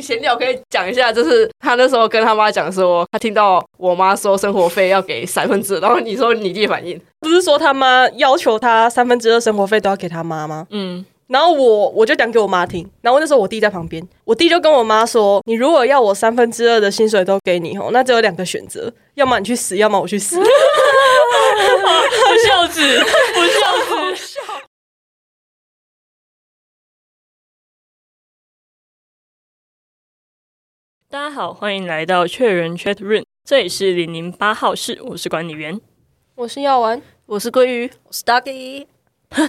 情闲聊可以讲一下，就是他那时候跟他妈讲说，他听到我妈说生活费要给三分之二，然后你说你弟反应，不是说他妈要求他三分之二生活费都要给他妈吗？嗯，然后我我就讲给我妈听，然后那时候我弟在旁边，我弟就跟我妈说：“你如果要我三分之二的薪水都给你哦，那只有两个选择，要么你去死，要么我去死。”不孝子，不孝子。大家好，欢迎来到确认 Chat Room，这里是零零八号室，我是管理员。我是药丸，我是鲑鱼，我是 Ducky，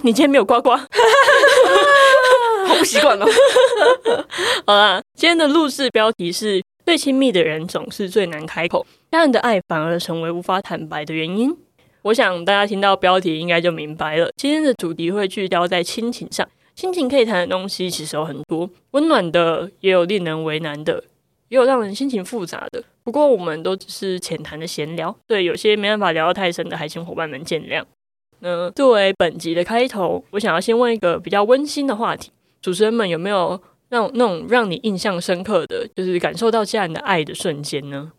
你今天没有呱呱？好不习惯哦。好啦，今天的录制标题是最亲密的人总是最难开口，家人的爱反而成为无法坦白的原因。我想大家听到标题应该就明白了，今天的主题会聚焦在亲情上。亲情可以谈的东西其实有很多，温暖的也有令人为难的，也有让人心情复杂的。不过我们都只是浅谈的闲聊，对有些没办法聊得太深的，还请伙伴们见谅。那作为本集的开头，我想要先问一个比较温馨的话题：主持人们有没有让那种让你印象深刻的，就是感受到家人的爱的瞬间呢？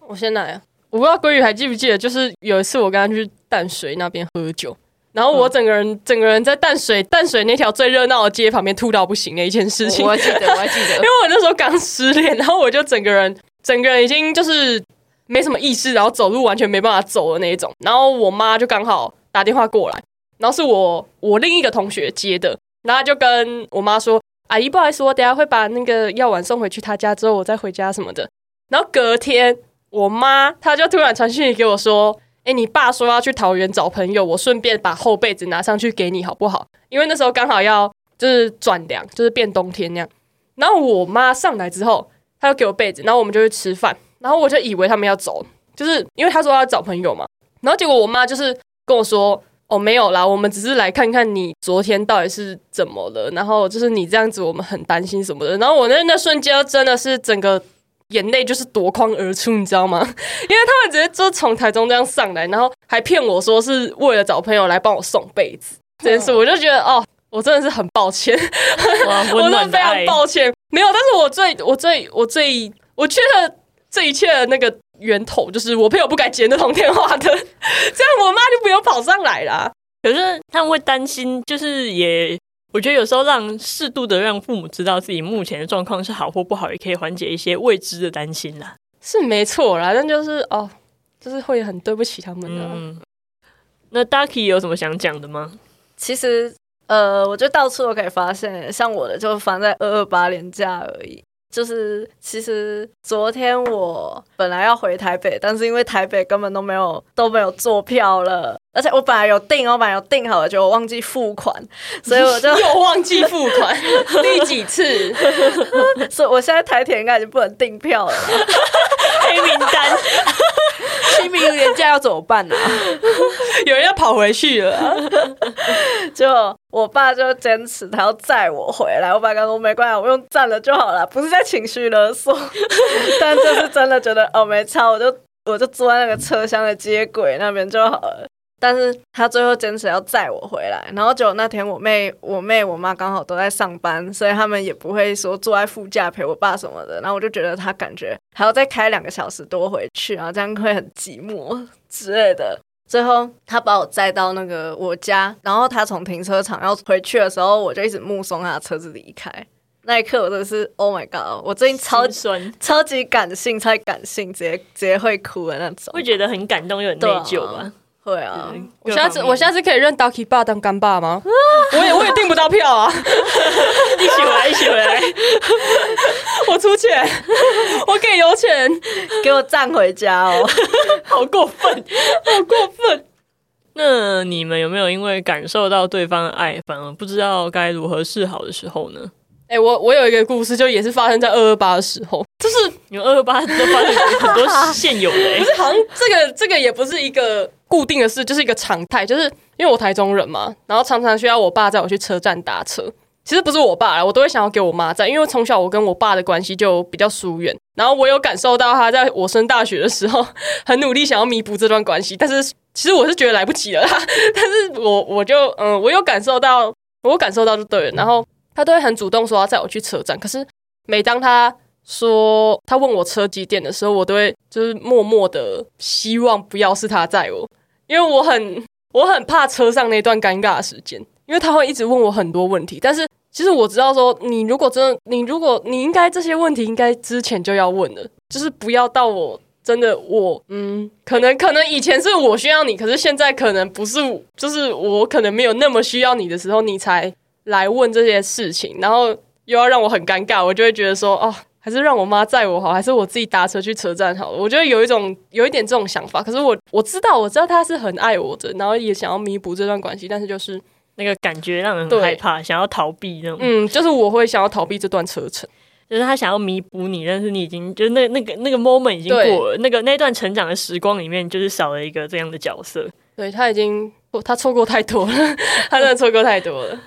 我先来啊！我不知道鲑鱼还记不记得，就是有一次我跟他去淡水那边喝酒，然后我整个人、整个人在淡水淡水那条最热闹的街旁边吐到不行的一件事情。我还记得，我还记得 因得为，我那时候刚失恋，然后我就整个人整个人已经就是没什么意识，然后走路完全没办法走的那一种。然后我妈就刚好打电话过来，然后是我我另一个同学接的，然后她就跟我妈说：“阿姨，不好意思，我等下会把那个药丸送回去她家，之后我再回家什么的。”然后隔天，我妈她就突然传讯息给我说：“哎、你爸说要去桃园找朋友，我顺便把厚被子拿上去给你好不好？因为那时候刚好要就是转凉，就是变冬天那样。”然后我妈上来之后，她就给我被子，然后我们就去吃饭，然后我就以为他们要走，就是因为她说要找朋友嘛，然后结果我妈就是跟我说。哦，没有啦，我们只是来看看你昨天到底是怎么了，然后就是你这样子，我们很担心什么的。然后我那那瞬间真的是整个眼泪就是夺眶而出，你知道吗？因为他们直接就从台中这样上来，然后还骗我说是为了找朋友来帮我送被子这件事，我就觉得哦，我真的是很抱歉，我真的非常抱歉，没有。但是我最我最我最我觉得这一切的那个源头就是我朋友不该接那通电话的，这样我妈就不用跑上来啦。可是他们会担心，就是也，我觉得有时候让适度的让父母知道自己目前的状况是好或不好，也可以缓解一些未知的担心啦。是没错啦，但就是哦，就是会很对不起他们的。嗯，那 Ducky 有什么想讲的吗？其实呃，我觉得到处都可以发现，像我的就放在二二八年假而已。就是其实昨天我本来要回台北，但是因为台北根本都没有都没有坐票了，而且我本来有订，我本来有订好了，就我忘记付款，所以我就 又忘记付款，第几次？所以我现在台铁应该已经不能订票了啦。黑名单，清明年假要怎么办呢、啊？有人要跑回去了啊。就我爸就坚持他要载我回来，我爸刚说没关系，我用站了就好了，不是在情绪勒索，但就是真的觉得哦没差，我就我就坐在那个车厢的接轨那边就好了。但是他最后坚持要载我回来，然后结果那天我妹、我妹、我妈刚好都在上班，所以他们也不会说坐在副驾陪我爸什么的。然后我就觉得他感觉还要再开两个小时多回去，然后这样会很寂寞之类的。最后他把我载到那个我家，然后他从停车场要回去的时候，我就一直目送他的车子离开。那一刻我真的是 Oh my God！我最近超超级感性，超级感性，直接直接会哭的那种。会觉得很感动又很内疚吧？会啊，嗯我下次我下次可以认 Ducky 爸当干爸吗？我也我也订不到票啊，一起回来，一起回来。我出钱，我给油钱，给我站回家哦。好过分，好过分。那你们有没有因为感受到对方的爱，反而不知道该如何是好的时候呢？哎、我我有一个故事，就也是发生在二二八的时候，就是你们二二八都发生很多现有的、欸不，是好像这个这个也不是一个固定的事，就是一个常态，就是因为我台中人嘛，然后常常需要我爸载我去车站搭车。其实不是我爸啦，我都会想要给我妈载，因为从小我跟我爸的关系就比较疏远，然后我有感受到他在我升大学的时候很努力想要弥补这段关系，但是其实我是觉得来不及了啦，但是我我就嗯，我有感受到，我感受到就对了，然后他都会很主动说要载我去车站，可是每当他说他问我车几点的时候，我都会就是默默的希望不要是他载我，因为我很我很怕车上那段尴尬的时间，因为他会一直问我很多问题。但是其实我知道说，你如果真的你如果你应该这些问题应该之前就要问的，就是不要到我真的我嗯，可能可能以前是我需要你，可是现在可能不是，就是我可能没有那么需要你的时候，你才来问这些事情，然后又要让我很尴尬，我就会觉得说哦。还是让我妈载我好，还是我自己搭车去车站好？我觉得有一种有一点这种想法，可是我我知道我知道他是很爱我的，然后也想要弥补这段关系，但是就是那个感觉让人很害怕，想要逃避那种。嗯，就是我会想要逃避这段车程，就是他想要弥补你，但是你已经就是那那个那个 moment 已经过了，那个那段成长的时光里面，就是少了一个这样的角色。对他已经他错过太多了，他真的错过太多了。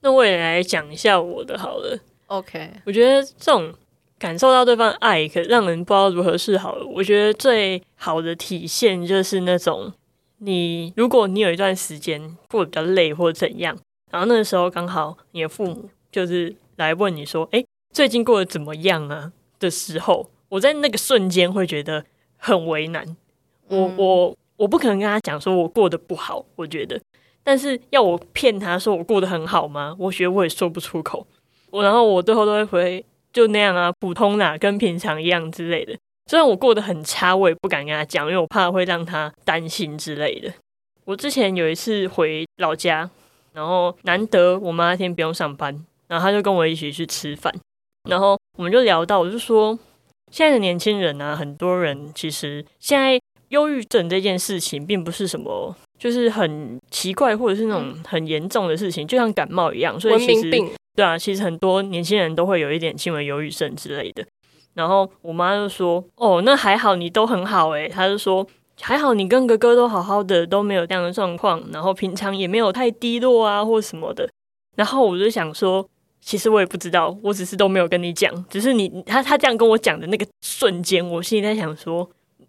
那我也来讲一下我的好了。OK，我觉得这种感受到对方爱，可让人不知道如何是好。我觉得最好的体现就是那种，你如果你有一段时间过得比较累或者怎样，然后那个时候刚好你的父母就是来问你说：“哎，最近过得怎么样啊？”的时候，我在那个瞬间会觉得很为难。我我我不可能跟他讲说我过得不好，我觉得，但是要我骗他说我过得很好吗？我觉得我也说不出口。我然后我最后都会回就那样啊，普通啦，跟平常一样之类的。虽然我过得很差，我也不敢跟他讲，因为我怕会让他担心之类的。我之前有一次回老家，然后难得我妈那天不用上班，然后他就跟我一起去吃饭，然后我们就聊到，我就说现在的年轻人啊，很多人其实现在忧郁症这件事情并不是什么就是很奇怪或者是那种很严重的事情，就像感冒一样，所以其实。对啊，其实很多年轻人都会有一点轻微忧郁症之类的。然后我妈就说：“哦，那还好，你都很好诶。”她就说：“还好你跟哥哥都好好的，都没有这样的状况，然后平常也没有太低落啊或什么的。”然后我就想说，其实我也不知道，我只是都没有跟你讲，只是你他他这样跟我讲的那个瞬间，我心里在想说，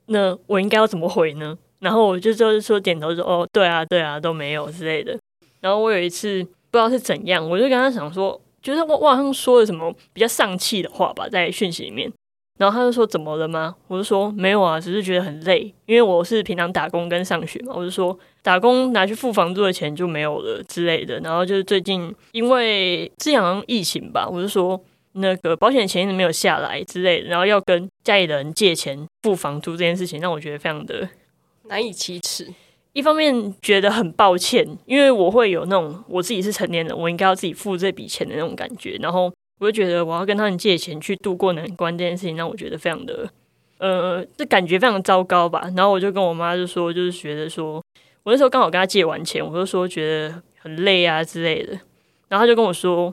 那我应该要怎么回呢？然后我就就是说点头说：“哦，对啊，对啊，都没有之类的。”然后我有一次。不知道是怎样，我就跟他想说，觉得我我好像说了什么比较丧气的话吧，在讯息里面。然后他就说：“怎么了吗？”我就说：“没有啊，只是觉得很累，因为我是平常打工跟上学嘛。”我就说：“打工拿去付房租的钱就没有了之类的。”然后就是最近因为这样疫情吧，我就说那个保险钱一直没有下来之类的，然后要跟家里的人借钱付房租这件事情，让我觉得非常的难以启齿。一方面觉得很抱歉，因为我会有那种我自己是成年人，我应该要自己付这笔钱的那种感觉。然后我就觉得我要跟他们借钱去度过难关这件事情，让我觉得非常的，呃，这感觉非常糟糕吧。然后我就跟我妈就说，就是觉得说我那时候刚好跟他借完钱，我就说觉得很累啊之类的。然后他就跟我说，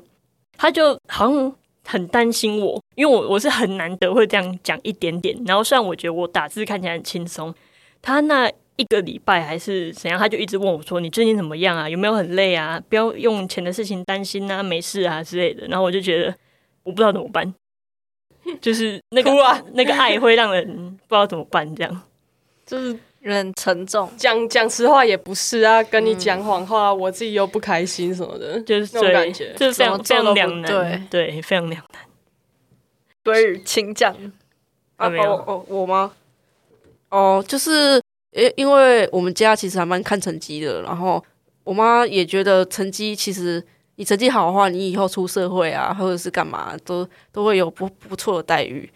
他就好像很担心我，因为我我是很难得会这样讲一点点。然后虽然我觉得我打字看起来很轻松，他那。一个礼拜还是怎样，他就一直问我说：“你最近怎么样啊？有没有很累啊？不要用钱的事情担心啊，没事啊之类的。”然后我就觉得我不知道怎么办，就是那个 那个爱会让人不知道怎么办，这样就是很沉重。讲讲实话也不是啊，跟你讲谎话，我自己又不开心什么的，就是这种感觉，就是非常非常两难，对，非常两难。对，请讲啊，哦哦，我吗？哦，就是。诶，因为我们家其实还蛮看成绩的，然后我妈也觉得成绩其实你成绩好的话，你以后出社会啊，或者是干嘛，都都会有不不错的待遇，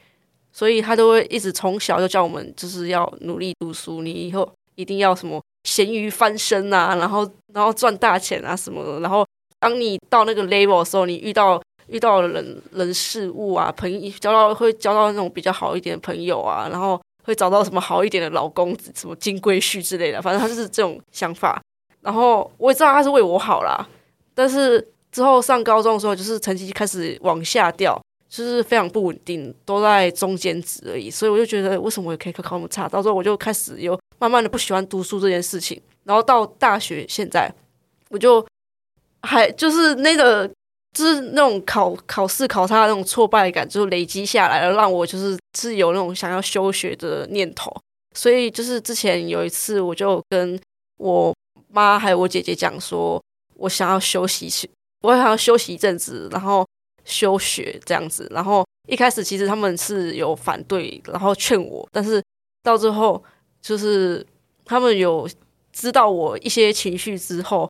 所以她都会一直从小就叫我们就是要努力读书，你以后一定要什么咸鱼翻身啊，然后然后赚大钱啊什么的，然后当你到那个 level 的时候，你遇到遇到人人事物啊，朋友交到会交到那种比较好一点的朋友啊，然后。会找到什么好一点的老公，什么金龟婿之类的，反正他就是这种想法。然后我也知道他是为我好啦，但是之后上高中的时候，就是成绩开始往下掉，就是非常不稳定，都在中间值而已。所以我就觉得，为什么我可以考考那么差？到时候我就开始有慢慢的不喜欢读书这件事情。然后到大学现在，我就还就是那个。就是那种考考试考差的那种挫败感，就累积下来了，让我就是是有那种想要休学的念头。所以就是之前有一次，我就跟我妈还有我姐姐讲说，我想要休息去，我想要休息一阵子，然后休学这样子。然后一开始其实他们是有反对，然后劝我，但是到最后就是他们有知道我一些情绪之后，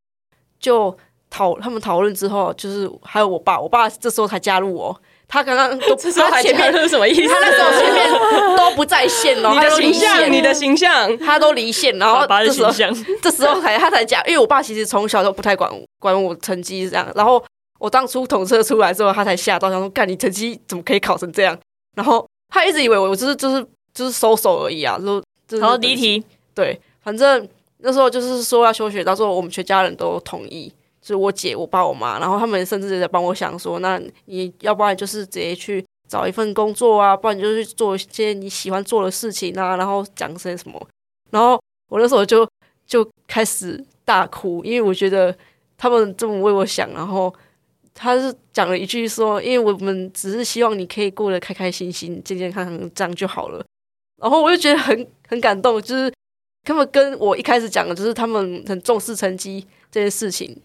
就讨他们讨论之后，就是还有我爸，我爸这时候才加入我。他刚刚都 他前面是什么意思？他那时候前面都不在线哦，你的形象，你的形象，他都离线，然后爸爸的这时候形象，这时候才他才讲，因为我爸其实从小都不太管管我成绩这样，然后我当初统测出来之后，他才吓到，想说干你成绩怎么可以考成这样？然后他一直以为我就是就是就是收手而已啊，说就是好离题，对，反正那时候就是说要休学，到时候我们全家人都同意，就是我姐、我爸、我妈，然后他们甚至在帮我想说，那你要不然就是直接去找一份工作啊，不然你就去做一些你喜欢做的事情啊，然后讲些什么。然后我那时候就就开始大哭，因为我觉得他们这么为我想，然后他是讲了一句说，因为我们只是希望你可以过得开开心心、健健康康，这样就好了。然后我就觉得很很感动，就是他们跟我一开始讲的，就是他们很重视成绩这件事情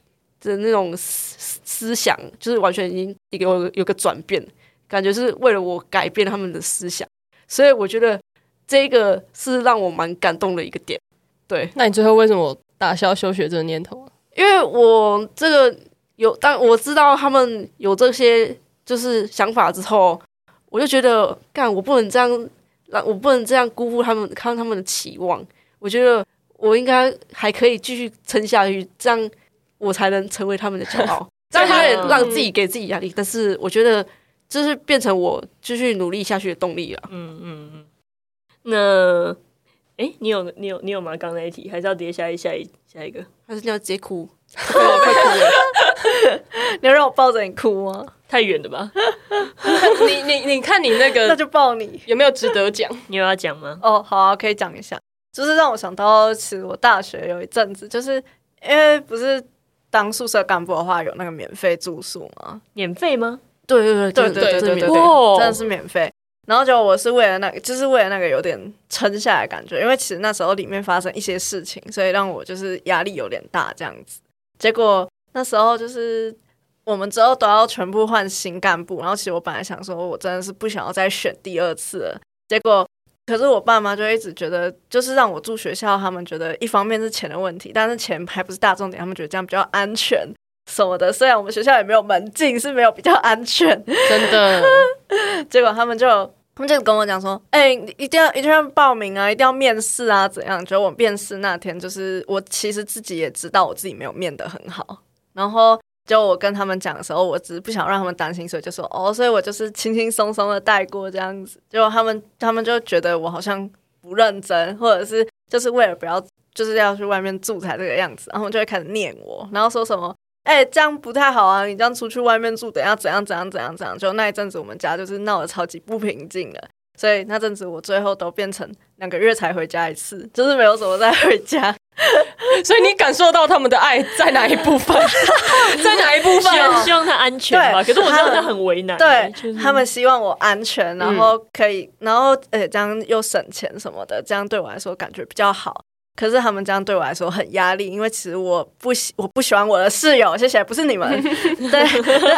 的那种思思想，就是完全已经有有个转变，感觉是为了我改变他们的思想，所以我觉得这个是让我蛮感动的一个点。对，那你最后为什么打消休学这个念头啊？因为我这个有，但我知道他们有这些就是想法之后，我就觉得干，我不能这样，让我不能这样辜负他们看他们的期望。我觉得我应该还可以继续撑下去，这样我才能成为他们的骄傲。这样有点让自己给自己压力，但是我觉得这是变成我继续努力下去的动力了。嗯嗯嗯。那，哎，你有你有你有吗？刚那一题还是要叠下一下一下一个？还是你要直接哭，快哭了。你要让我抱着你哭吗？太远了吧？你你你看你那个那就抱你。有没有值得讲？你有要讲吗？哦，好啊，可以讲一下，就是让我想到，其实我大学有一阵子，就是因为不是当宿舍干部的话，有那个免费住宿吗？免费吗？对对对对对对对对，真的是免费。然后就我是为了那个，就是为了那个有点撑下来的感觉，因为其实那时候里面发生一些事情，所以让我就是压力有点大这样子。结果那时候就是我们之后都要全部换新干部，然后其实我本来想说，我真的是不想要再选第二次了。结果可是我爸妈就一直觉得，就是让我住学校，他们觉得一方面是钱的问题，但是钱还不是大重点，他们觉得这样比较安全什么的。虽然我们学校也没有门禁，是没有比较安全，真的，结果他们就他们就跟我讲说，哎、你一定要一定要报名啊，一定要面试啊，怎样？就我面试那天，就是我其实自己也知道我自己没有面得很好，然后。就我跟他们讲的时候，我只是不想让他们担心，所以就说哦，所以我就是轻轻松松的带过这样子。结果他们他们就觉得我好像不认真，或者是就是为了不要就是要去外面住才这个样子，然后就会开始念我，然后说什么哎、这样不太好啊！你这样出去外面住，等下怎样怎样怎样怎样？就那一阵子，我们家就是闹得超级不平静的，所以那阵子我最后都变成两个月才回家一次，就是没有什么再回家。所以你感受到他们的爱在哪一部分？在哪一部分？希望他安全吧。可是我知道他很为难，对就是他们希望我安全，然后可以，然后呃这样又省钱什么的，这样对我来说感觉比较好。可是他们这样对我来说很压力，因为其实我不喜我不喜欢我的室友，谢谢，不是你们，对，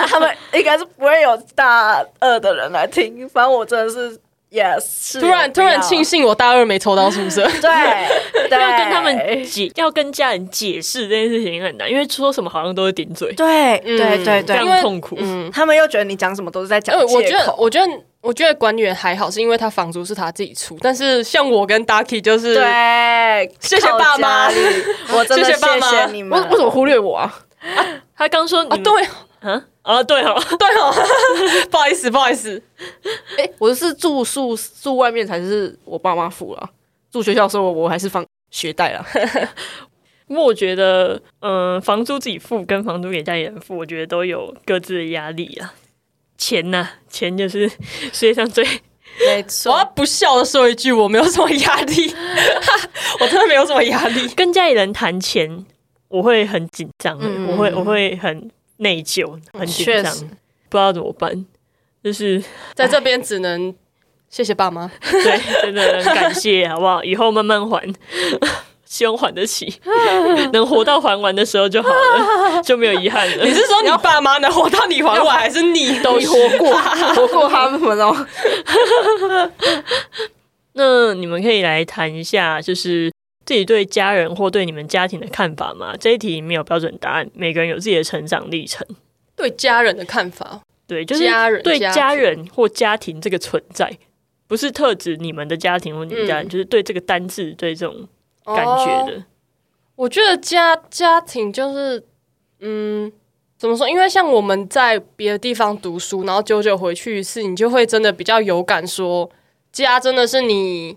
他们应该是不会有大二的人来听，反正我真的是 yes，突然突然庆幸，我大二没抽到宿舍。对，对 要跟他们解，要跟家人解释这件事情很难，因为说什么好像都是顶嘴，对嗯对对。非对，因为常痛苦。嗯，他们又觉得你讲什么都是在讲呃，我觉得，我觉得，我觉得管理员还好，是因为他房租是他自己出，但是像我跟 Ducky 就是，对，谢谢爸妈。我真的谢谢你们，为为什么忽略我啊？他刚说啊，你对啊啊对哦，对哦，不好意思，不好意思，哎、我是住宿住外面才是我爸妈付了，住学校的时候我还是放学贷啦。不过我觉得，嗯、房租自己付跟房租给家里人付，我觉得都有各自的压力啊。钱呐、钱就是世界上最没我要，不笑的说一句，我没有什么压力，我真的没有什么压力。跟家里人谈钱，我会很紧张、我会我会很内疚，很紧张，不知道怎么办。就是 在这边只能谢谢爸妈，对，真的很感谢，好不好？以后慢慢还。希望还得起，能活到还完的时候就好了，就没有遗憾了。你是说你爸妈能活到你还完，还是你都你活过活过他们哦。那你们可以来谈一下，就是自己对家人或对你们家庭的看法吗？这一题没有标准答案，每个人有自己的成长历程。对家人的看法？对，就是家人对家人或家庭这个存在，不是特指你们的家庭或你们家人，嗯就是对这个单字对这种感觉哦的。我觉得家家庭就是，嗯，怎么说？因为像我们在别的地方读书，然后久久回去一次，你就会真的比较有感说，家真的是你，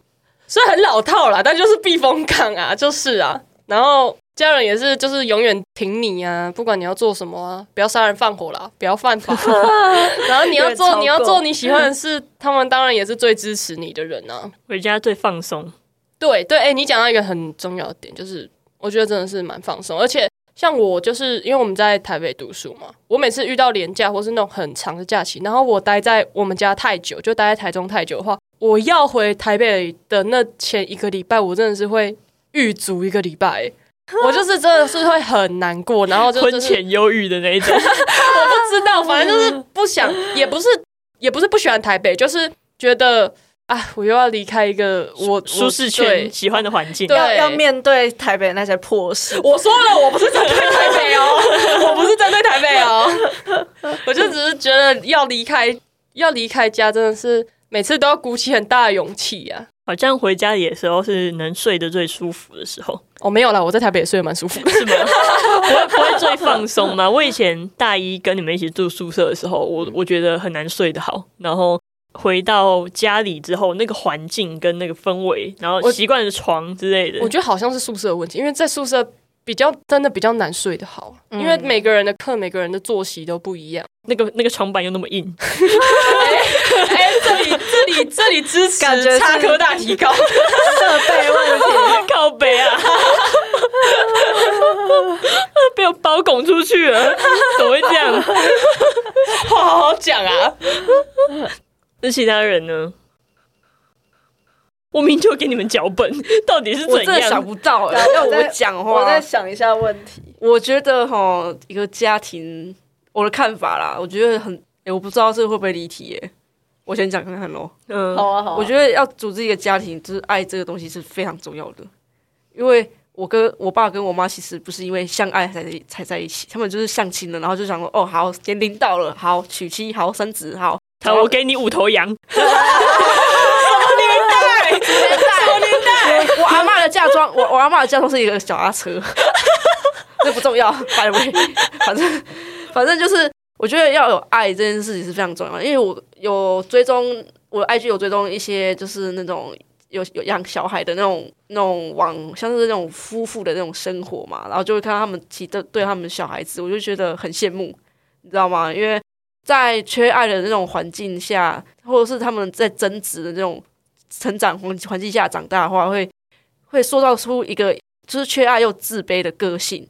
虽然很老套啦，但就是避风港啊，就是啊。然后家人也是，就是永远挺你啊，不管你要做什么啊，不要杀人放火啦，不要犯法。然后你要做你要做你喜欢的事，他们当然也是最支持你的人啊。回家最放松，对对，哎、你讲到一个很重要的点，就是我觉得真的是蛮放松，而且像我就是因为我们在台北读书嘛，我每次遇到廉假或是那种很长的假期，然后我待在我们家太久，就待在台中太久的话，我要回台北的那前一个礼拜，我真的是会狱足一个礼拜。我就是真的是会很难过，然后就婚就是前忧郁的那一种。我不知道，反正就是不想，也不是也不是不喜欢台北，就是觉得啊，我又要离开一个我舒适圈、喜欢的环境。对要要面对台北那些破事。我说了，我不是针对台北哦，我不是针对台北哦，我就只是觉得要离开，要离开家，真的是每次都要鼓起很大的勇气啊。好像回家里的时候是能睡得最舒服的时候，哦，没有啦，我在台北也睡得蛮舒服的。是吗？不会不会最放松吗？我以前大一跟你们一起住宿舍的时候，我我觉得很难睡得好，然后回到家里之后，那个环境跟那个氛围，然后我习惯的床之类的我，觉得好像是宿舍的问题，因为在宿舍比较真的比较难睡得好，因为每个人的课、每个人的作息都不一样。那个那个床板又那么硬，哎、这里这里这里支持感觉是插科大提高。设备问题，靠北啊，被我包拱出去了，怎么会这样？话 好好讲啊！那其他人呢？我明就给你们脚本，到底是怎我真的想？不到要我讲话我话，在想一下问题。我觉得哈，一个家庭，我的看法啦，我觉得很，诶我不知道这个会不会离题耶。我先讲看看喽。嗯，好啊，好啊。我觉得要组织一个家庭，就是爱这个东西是非常重要的。因为我跟我爸跟我妈其实不是因为相爱才才在一起，他们就是相亲了，然后就想说，哦，好，年龄到了，好娶妻，好生子，好，好，我给你五头羊，我我阿妈的嫁妆，我我阿妈的嫁妆是一个小阿车，这不重要，by the way，反正反正就是我觉得要有爱这件事情是非常重要，因为我有追踪我的 IG 有追踪一些就是那种有有养小孩的那种那种网，像是那种夫妇的那种生活嘛，然后就会看到他们其实对他们小孩子，我就觉得很羡慕，你知道吗？因为在缺爱的那种环境下，或者是他们在争执的那种成长环环境下长大的话，会会塑造出一个就是缺爱又自卑的个性。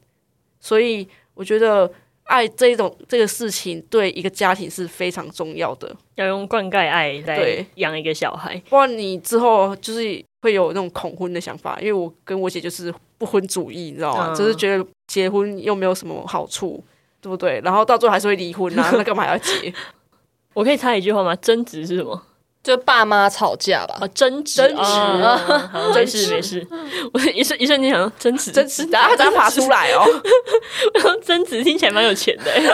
所以我觉得爱这一种这个事情对一个家庭是非常重要的，要用灌溉爱来养一个小孩。不然你之后就是会有那种恐婚的想法。因为我跟我姐就是不婚主义，你知道吗？嗯就是觉得结婚又没有什么好处，对不对？然后到最后还是会离婚啊，那干嘛要结？我可以插一句话吗？争执是什么？就爸妈吵架吧啊，，争执，争执没争执事没事。我 一瞬一瞬间想到争执，真是，大家大家爬出来哦。争执听起来蛮有钱的欸。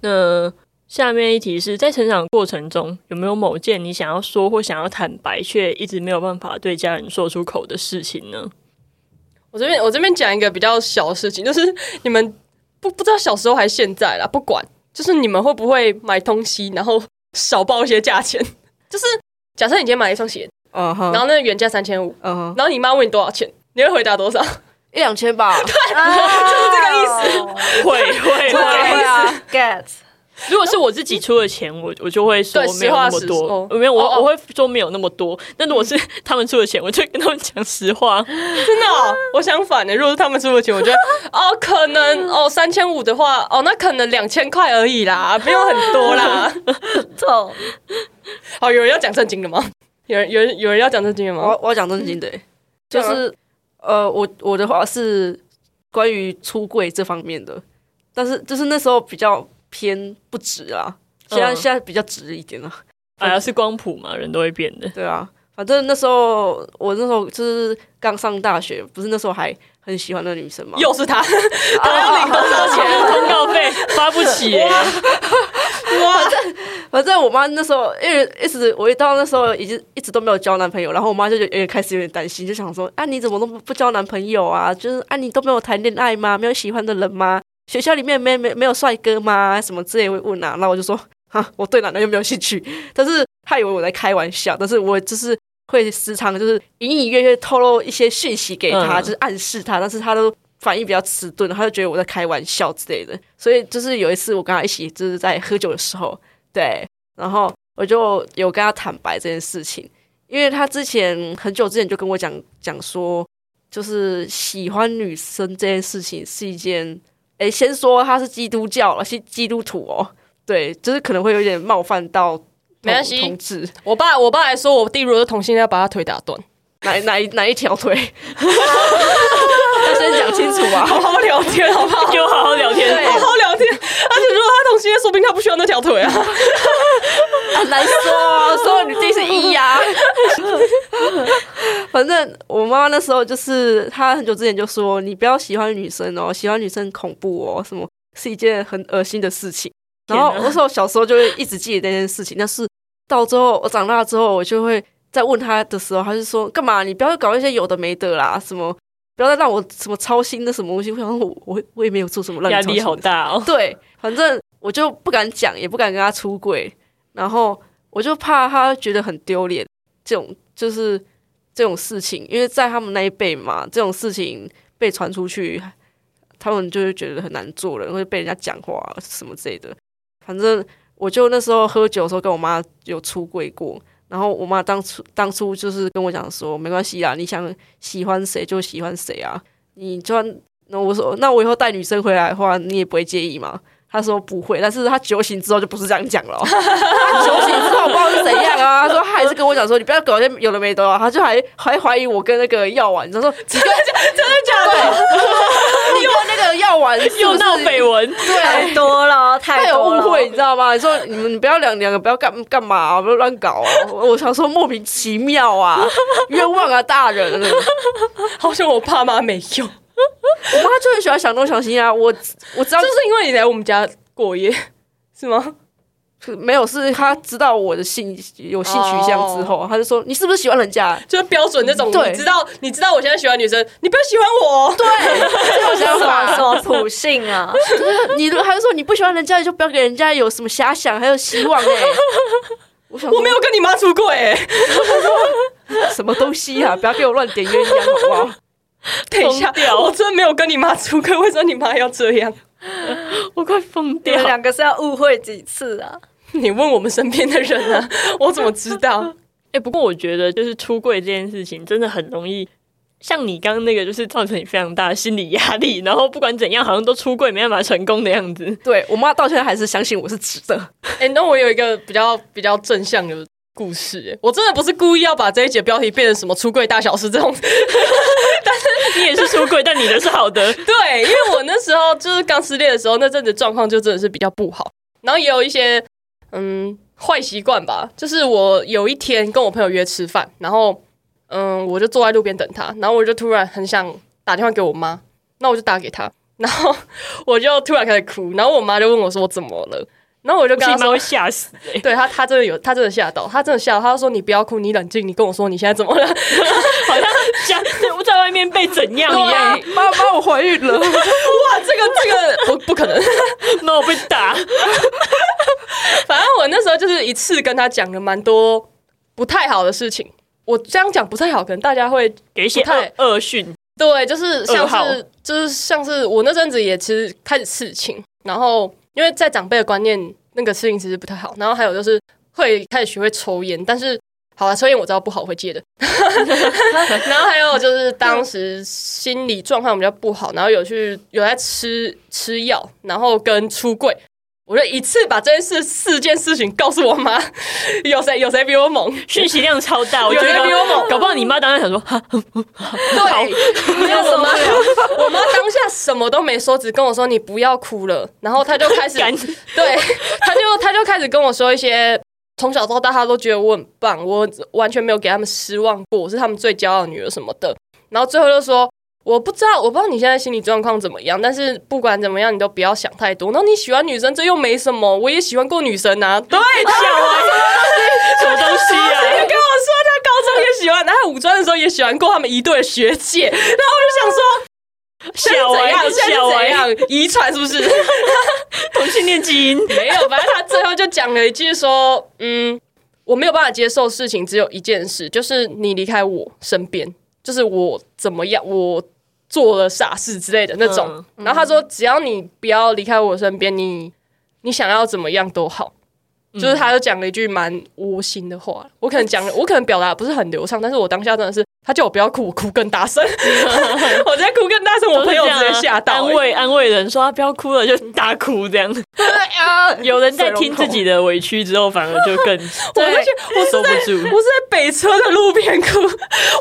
那下面一题是在成长过程中，有没有某件你想要说或想要坦白，却一直没有办法对家人说出口的事情呢？我这边我这边讲一个比较小的事情，就是你们不不知道小时候还是现在啦，不管，就是你们会不会买东西，然后少报一些价钱？就是假设你今天买了一双鞋，嗯哼，然后那个原价三千五，嗯哼，然后你妈问你多少钱，你会回答多少？一两千吧。对就是这个意思。会会会。啊，get。如果是我自己出的钱，我我就会说对没有那么多说，没有我哦哦我会说没有那么多。但如果是 他们出的钱，我就跟他们讲实话。真的、哦，我相反的，如果是他们出的钱，我觉得哦，可能哦三千五的话，哦那可能两千块而已啦，没有很多啦。痛，好，有人要讲正经的吗？有人有人有人要讲正经的吗？我我要讲正经的、就是呃，我我的话是关于出柜这方面的，但是就是那时候比较偏不直啊，现在、嗯现在比较直一点了。哎呀，是光谱嘛，人都会变的。对啊，反正那时候我那时候就是刚上大学，不是那时候还很喜欢那个女生嘛。又是他，他要领多少钱通告费发不起耶、反正我妈那时候，因为一直我一到那时候已经一直都没有交男朋友，然后我妈就有点开始有点担心，就想说啊你怎么都不不交男朋友啊？就是啊你都没有谈恋爱吗？没有喜欢的人吗？学校里面没没没有帅哥吗？什么之类会问啊？然后我就说哈我对男的又没有兴趣，但是他以为我在开玩笑，但是我就是会时常就是隐隐约约透露一些讯息给他，嗯就是暗示他，但是他都。反应比较迟钝，他就觉得我在开玩笑之类的，所以就是有一次我跟他一起就是在喝酒的时候，对，然后我就有跟他坦白这件事情，因为他之前很久之前就跟我讲讲说，就是喜欢女生这件事情是一件，诶，先说他是基督教了，是基督徒哦，对，就是可能会有点冒犯到同没关系同志我爸我爸还说我弟如果是同性恋，要把他腿打断。哪哪一哪一条腿，要先讲清楚啊，好好聊天，好不好？给我好好聊天。对好好聊天。而且如果他同性恋，说不定他不需要那条腿啊。很难说哦，说你弟是一呀、反正我妈妈那时候就是，她很久之前就说，你不要喜欢女生哦，喜欢女生恐怖哦，什么是一件很恶心的事情。然后天哪那时候小时候就会一直记得那件事情，但是到之后我长大之后，我就会在问她的时候，她就说干嘛？你不要搞一些有的没的啦，什么不要再让我什么操心的什么东西。我想我我我也没有做什么让你压力好大哦。对，反正我就不敢讲，也不敢跟她出轨，然后我就怕她觉得很丢脸，这种就是这种事情，因为在他们那一辈嘛，这种事情被传出去，他们就会觉得很难做人，会被人家讲话什么之类的。反正我就那时候喝酒的时候跟我妈有出柜过，然后我妈当初当初就是跟我讲说，没关系啦，你想喜欢谁就喜欢谁啊，你就算那我说，那我以后带女生回来的话，你也不会介意吗？他说不会，但是他酒醒之后就不是这样讲了哦、他酒醒之后不知道是怎样啊。他说他还是跟我讲说，你不要搞些有的没的啊。他就还还怀疑我跟那个药丸，他说真的假真的假的？你跟那个药丸又闹绯闻，对。太多了，太有。误会，你知道吗？你说你们你不要两两个不要干干嘛、啊，不要乱搞啊！我我想说莫名其妙啊，冤枉啊大人！好像我爸妈没有，我妈就很喜欢想东想西啊。我我知道就是因为你来我们家过夜，是吗？没有，是他知道我的性有性取向之后，他就说你是不是喜欢人家？就是标准那种，对你知道，你知道我现在喜欢女生，你不要喜欢我哦。对，这种想法什。么普性啊？就是你如他就说你不喜欢人家，你就不要给人家有什么遐想，还有希望哎、我想说我没有跟你妈出轨、欸，什么东西啊，不要给我乱点鸳鸯好不好？等一下疯，掉我真的没有跟你妈出轨，为什么你妈要这样？我快疯你掉们。两个是要误会几次啊？你问我们身边的人啊，我怎么知道？哎、不过我觉得就是出柜这件事情真的很容易，像你刚刚那个，就是造成你非常大的心理压力，然后不管怎样，好像都出柜没办法成功的样子。对我妈到现在还是相信我是直的，哎、那我有一个比较比较正向的故事、欸，我真的不是故意要把这一节标题变成什么出柜大小事这种，但是你也是出柜，但你的是好的。对，因为我那时候就是刚失恋的时候，那阵子状况就真的是比较不好，然后也有一些嗯坏习惯吧，就是我有一天跟我朋友约吃饭，然后嗯我就坐在路边等他，然后我就突然很想打电话给我妈，那我就打给他，然后我就突然开始哭，然后我妈就问我说我怎么了，然后我就跟他说吓死哎、对他，他真的有，他真的吓到，他真的吓到。他就说：“你不要哭，你冷静，你跟我说你现在怎么了 好像像我在外面被怎样一样。妈妈我怀孕了，？” 哇，这个这个不不可能。那我被打，反正我那时候就是一次跟他讲了蛮多不太好的事情。我这样讲不太好，可能大家会给一些不太恶恶讯。对，就是像是就是像是我那阵子也其实开始刺青，然后因为在长辈的观念，那个事情其实不太好。然后还有就是会开始学会抽烟，但是好了，抽烟我知道不好，我会戒的。然后还有就是当时心理状况比较不好，然后有去有在吃吃药，然后跟出柜。我就一次把这件事四件事情告诉我妈，有谁有谁比我猛？讯息量超大，我觉有人得比我猛搞不好你妈当时想说，哈，对，没有我妈，我妈当下什么都没说，只跟我说你不要哭了，然后她就开始 干对，她就她就开始跟我说一些。从小到大，她都觉得我很棒，我完全没有给他们失望过，我是他们最骄傲的女儿什么的。然后最后就说，我不知道，我不知道你现在心理状况怎么样，但是不管怎么样，你都不要想太多。然后你喜欢女生，这又没什么，我也喜欢过女生啊。对，什么东西啊？你跟我说他高中也喜欢，然后五专的时候也喜欢过他们一对学姐，然后我就想说，小歪怎样？小歪是怎样？遗传是不是？同性恋基因，没有，反正他最后就讲了一句说，嗯，我没有办法接受事情，只有一件事，就是你离开我身边，就是我怎么样，我做了傻事之类的那种。然后他说，只要你不要离开我身边，你你想要怎么样都好。就是他就讲了一句蛮窝心的话，我可能讲，我可能表达不是很流畅，但是我当下真的是，他叫我不要哭，我哭更大声，我在哭更大声，我朋友直接吓到、安慰安慰人说他不要哭了，就大哭这样。有人在听自己的委屈之后，反而就更 我而且我是在收不住。我是在北车的路边哭，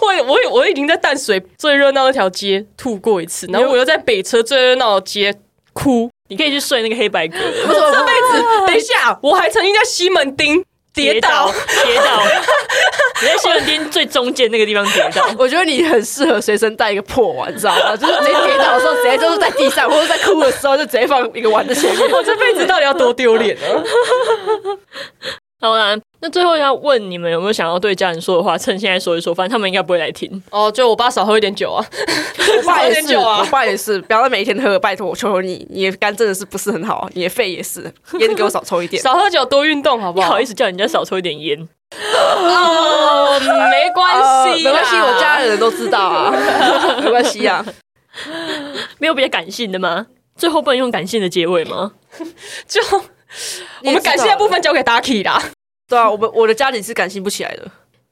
我我我已经在淡水最热闹那条街吐过一次，然后我又在北车最热闹的街哭。你可以去睡那个黑白格，我这辈子，等一下，我还曾经在西门町跌倒，跌倒，你在西门町最中间那个地方跌倒。我觉得你很适合随身带一个破碗，你知道吗？就是直接跌倒的时候，直接就是在地上，或者在哭的时候，就直接放一个碗在前面。我这辈子到底要多丢脸呢！好啦，那最后要问你们有没有想要对家人说的话，趁现在说一说，反正他们应该不会来听。哦，就我爸少喝一点酒啊，我爸也是，少喝点酒啊我爸也是，不要再每天喝，拜托，我求求你，你的肝真的是不是很好，你的肺也是，烟给我少抽一点。少喝酒多运动，好不好？不好意思叫人家少抽一点烟，哦，没关系 没关系，我家的人都知道啊，没关系啊。没有比较感性的吗？最后不能用感性的结尾吗？就我们感性的部分交给 Ducky 啦。对啊，我们我的家庭是感性不起来的。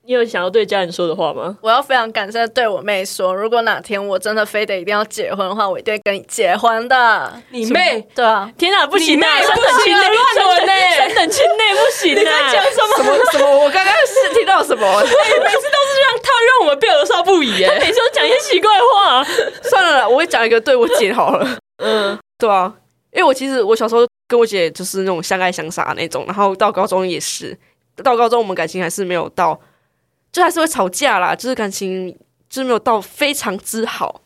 你有想要对家人说的话吗？我要非常感谢地对我妹说，如果哪天我真的非得一定要结婚的话，我一定会跟你结婚的。你妹，对啊，天哪，不行你妹啊！不行啊乱伦呢三等亲内不行啊！讲什么？什么什么？我刚刚是听到什么？每次都是让他让我们变儿少不已耶。每次都讲一些奇怪的话。算了啦，我会讲一个对我姐好了。嗯，对啊，因为我其实我小时候跟我姐就是那种相爱相杀那种，然后到高中也是，到高中我们感情还是没有到，就还是会吵架啦，就是感情就是没有到非常之好。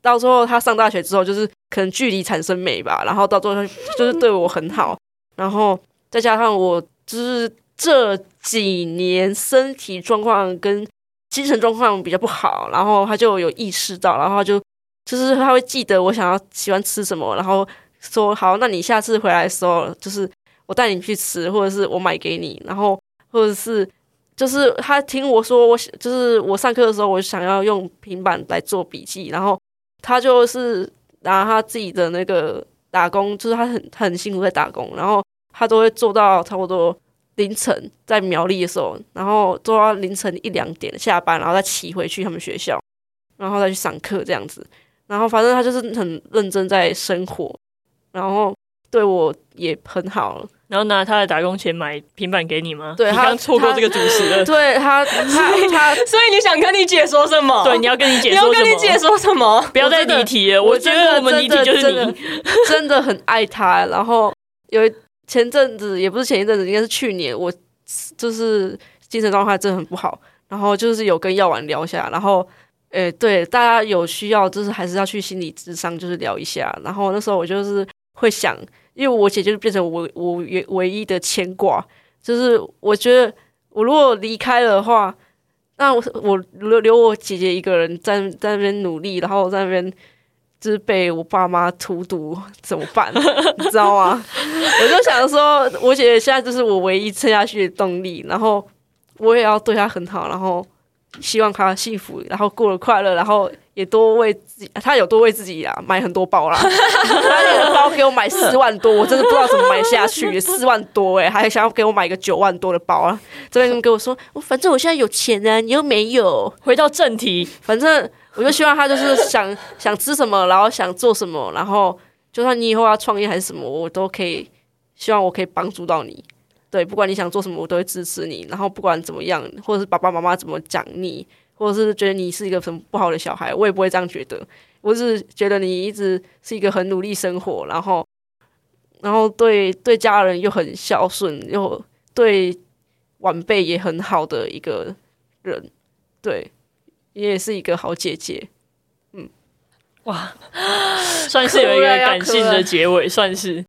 到最后她上大学之后，就是可能距离产生美吧，然后到最后就是对我很好，然后再加上我就是这几年身体状况跟精神状况比较不好，然后她就有意识到，然后她就就是他会记得我想要喜欢吃什么，然后说好，那你下次回来的时候，就是我带你去吃，或者是我买给你，然后或者是就是他听我说我就是我上课的时候，我想要用平板来做笔记，然后他就是拿他自己的那个打工，就是他很很辛苦在打工，然后他都会做到差不多凌晨在苗栗的时候，然后做到凌晨一两点下班，然后再骑回去他们学校，然后再去上课这样子。然后反正他就是很认真在生活，然后对我也很好。然后拿他的打工钱买平板给你吗？对他你刚错过这个主持了。对他，他 他，所以你想跟你姐说什么？对，你要跟你姐你要说什么？跟你姐说什么？不要再离题了。我觉得我们离题就是真的你。真的很爱他。然后有前阵子，也不是前一阵子，应该是去年，我就是精神状态真的很不好，然后就是有跟药丸聊一下，然后。诶，对，大家有需要，就是还是要去心理智商，就是聊一下。然后那时候我就是会想，因为我姐就是变成我我唯唯一的牵挂，就是我觉得我如果离开了的话，那我我留留我姐姐一个人在在那边努力，然后在那边就是被我爸妈荼毒，怎么办？你知道吗？我就想说，我姐姐现在就是我唯一撑下去的动力，然后我也要对她很好，然后。希望她幸福，然后过得快乐，然后也多为自己，他有多为自己啊买很多包啦。他那个包给我买四万多，我真的不知道怎么买下去，四万多哎、还想要给我买一个九万多的包啊！这边跟我说，我反正我现在有钱啊，你又没有。回到正题，反正我就希望他就是想 想吃什么，然后想做什么，然后就算你以后要创业还是什么，我都可以希望我可以帮助到你。对，不管你想做什么，我都会支持你。然后不管怎么样，或者是爸爸妈妈怎么讲你，或者是觉得你是一个什么不好的小孩，我也不会这样觉得。我是觉得你一直是一个很努力生活，然后，然后对对家人又很孝顺，又对晚辈也很好的一个人。对，你也是一个好姐姐。嗯哇，算是有一个 感性的结尾，算是。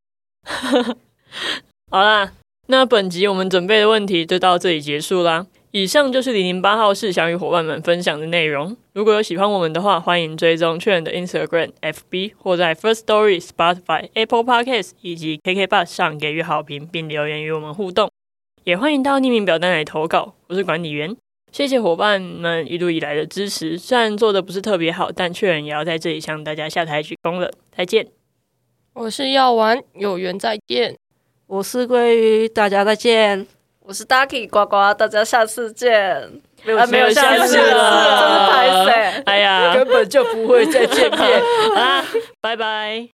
好啦，那本集我们准备的问题就到这里结束啦。以上就是零零八号室想与伙伴们分享的内容。如果有喜欢我们的话，欢迎追踪确认的 Instagram、FB 或在 First Story、Spotify、Apple Podcasts 以及 KK Bus 上给予好评，并留言与我们互动。也欢迎到匿名表单来投稿。我是管理员。谢谢伙伴们一路以来的支持，虽然做的不是特别好，但确认也要在这里向大家下台鞠躬了。再见，我是药丸，有缘再见。我是鲑鱼，大家再见。我是 Ducky 呱呱，大家下次见。没有没有下次了，真是拍死？哎呀，根本就不会再见面 啊！拜拜。